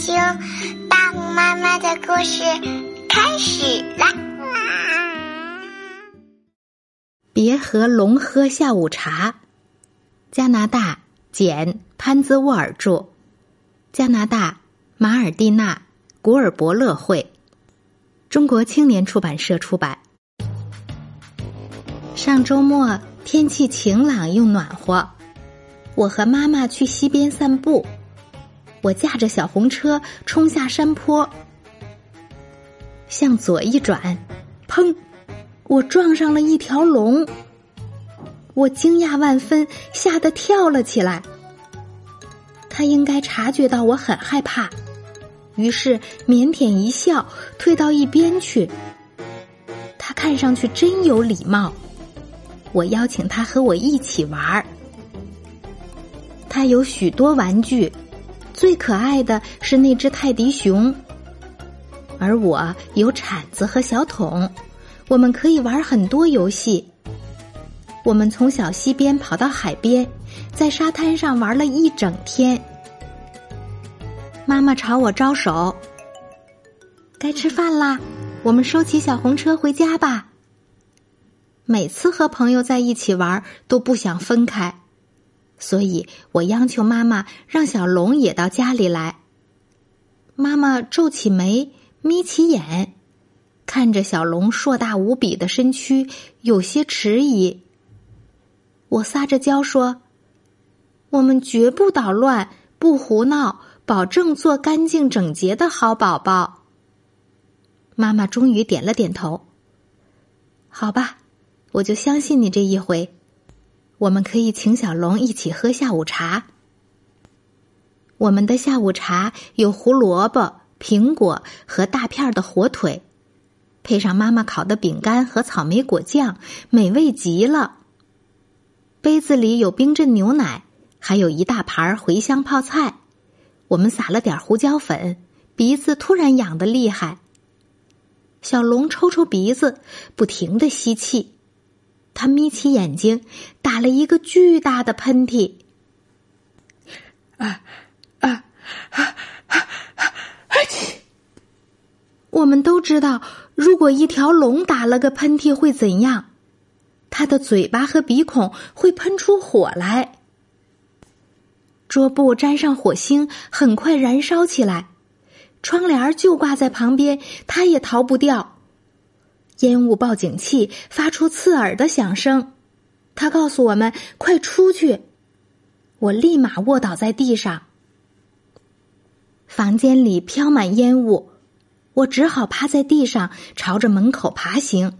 听大木妈妈的故事开始啦！别和龙喝下午茶。加拿大简·潘兹沃尔著，加拿大马尔蒂娜·古尔伯勒会，中国青年出版社出版。上周末天气晴朗又暖和，我和妈妈去溪边散步。我驾着小红车冲下山坡，向左一转，砰！我撞上了一条龙。我惊讶万分，吓得跳了起来。他应该察觉到我很害怕，于是腼腆一笑，退到一边去。他看上去真有礼貌。我邀请他和我一起玩儿。他有许多玩具。最可爱的是那只泰迪熊，而我有铲子和小桶，我们可以玩很多游戏。我们从小溪边跑到海边，在沙滩上玩了一整天。妈妈朝我招手：“该吃饭啦，我们收起小红车回家吧。”每次和朋友在一起玩，都不想分开。所以我央求妈妈让小龙也到家里来。妈妈皱起眉，眯起眼，看着小龙硕大无比的身躯，有些迟疑。我撒着娇说：“我们绝不捣乱，不胡闹，保证做干净整洁的好宝宝。”妈妈终于点了点头。好吧，我就相信你这一回。我们可以请小龙一起喝下午茶。我们的下午茶有胡萝卜、苹果和大片的火腿，配上妈妈烤的饼干和草莓果酱，美味极了。杯子里有冰镇牛奶，还有一大盘茴香泡菜。我们撒了点胡椒粉，鼻子突然痒得厉害。小龙抽抽鼻子，不停的吸气。他眯起眼睛，打了一个巨大的喷嚏。啊啊啊啊啊！我们都知道，如果一条龙打了个喷嚏会怎样？它的嘴巴和鼻孔会喷出火来。桌布沾上火星，很快燃烧起来。窗帘就挂在旁边，它也逃不掉。烟雾报警器发出刺耳的响声，他告诉我们：“快出去！”我立马卧倒在地上。房间里飘满烟雾，我只好趴在地上，朝着门口爬行。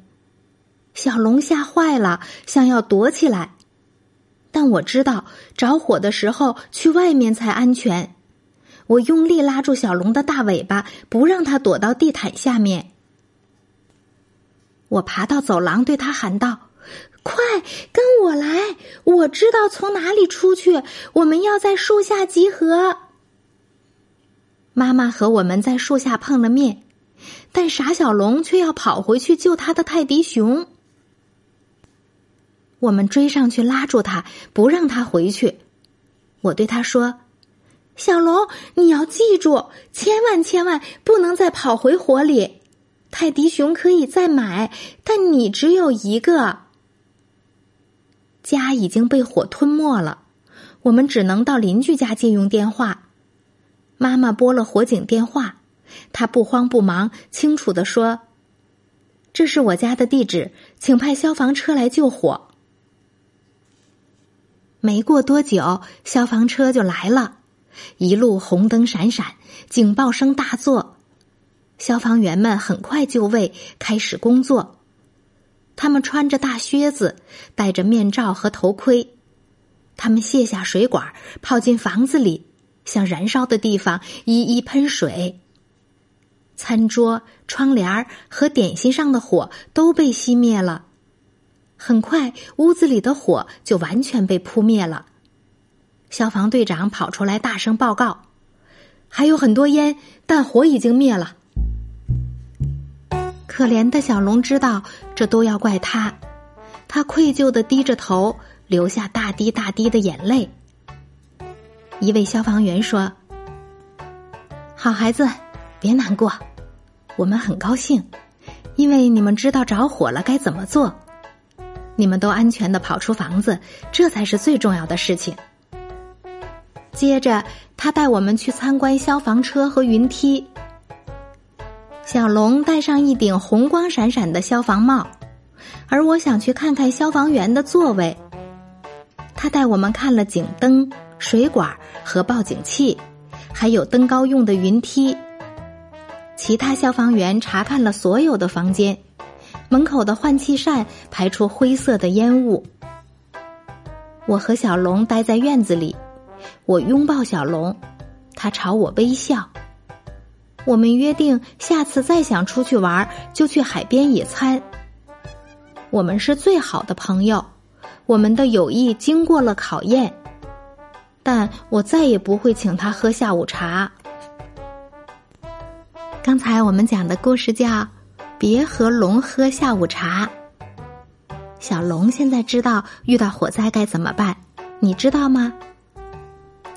小龙吓坏了，想要躲起来，但我知道着火的时候去外面才安全。我用力拉住小龙的大尾巴，不让它躲到地毯下面。我爬到走廊，对他喊道：“快跟我来！我知道从哪里出去。我们要在树下集合。”妈妈和我们在树下碰了面，但傻小龙却要跑回去救他的泰迪熊。我们追上去拉住他，不让他回去。我对他说：“小龙，你要记住，千万千万不能再跑回火里。”泰迪熊可以再买，但你只有一个。家已经被火吞没了，我们只能到邻居家借用电话。妈妈拨了火警电话，她不慌不忙，清楚的说：“这是我家的地址，请派消防车来救火。”没过多久，消防车就来了，一路红灯闪闪，警报声大作。消防员们很快就位，开始工作。他们穿着大靴子，戴着面罩和头盔。他们卸下水管，跑进房子里，向燃烧的地方一一喷水。餐桌、窗帘和点心上的火都被熄灭了。很快，屋子里的火就完全被扑灭了。消防队长跑出来，大声报告：“还有很多烟，但火已经灭了。”可怜的小龙知道这都要怪他，他愧疚的低着头，流下大滴大滴的眼泪。一位消防员说：“好孩子，别难过，我们很高兴，因为你们知道着火了该怎么做。你们都安全的跑出房子，这才是最重要的事情。接着，他带我们去参观消防车和云梯。小龙戴上一顶红光闪闪的消防帽，而我想去看看消防员的座位。他带我们看了警灯、水管和报警器，还有登高用的云梯。其他消防员查看了所有的房间，门口的换气扇排出灰色的烟雾。我和小龙待在院子里，我拥抱小龙，他朝我微笑。我们约定，下次再想出去玩，就去海边野餐。我们是最好的朋友，我们的友谊经过了考验，但我再也不会请他喝下午茶。刚才我们讲的故事叫《别和龙喝下午茶》。小龙现在知道遇到火灾该怎么办，你知道吗？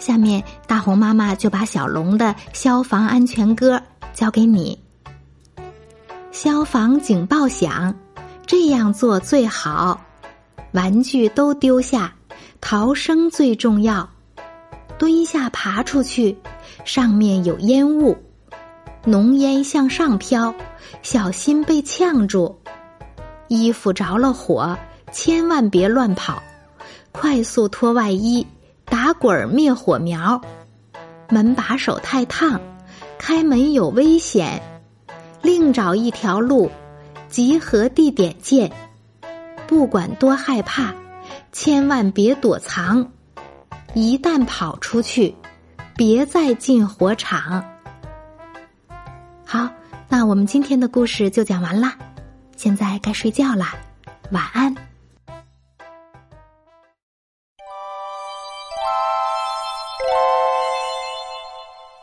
下面，大红妈妈就把小龙的消防安全歌交给你。消防警报响，这样做最好。玩具都丢下，逃生最重要。蹲下，爬出去，上面有烟雾，浓烟向上飘，小心被呛住。衣服着了火，千万别乱跑，快速脱外衣。打滚灭火苗，门把手太烫，开门有危险，另找一条路，集合地点见。不管多害怕，千万别躲藏，一旦跑出去，别再进火场。好，那我们今天的故事就讲完啦，现在该睡觉啦，晚安。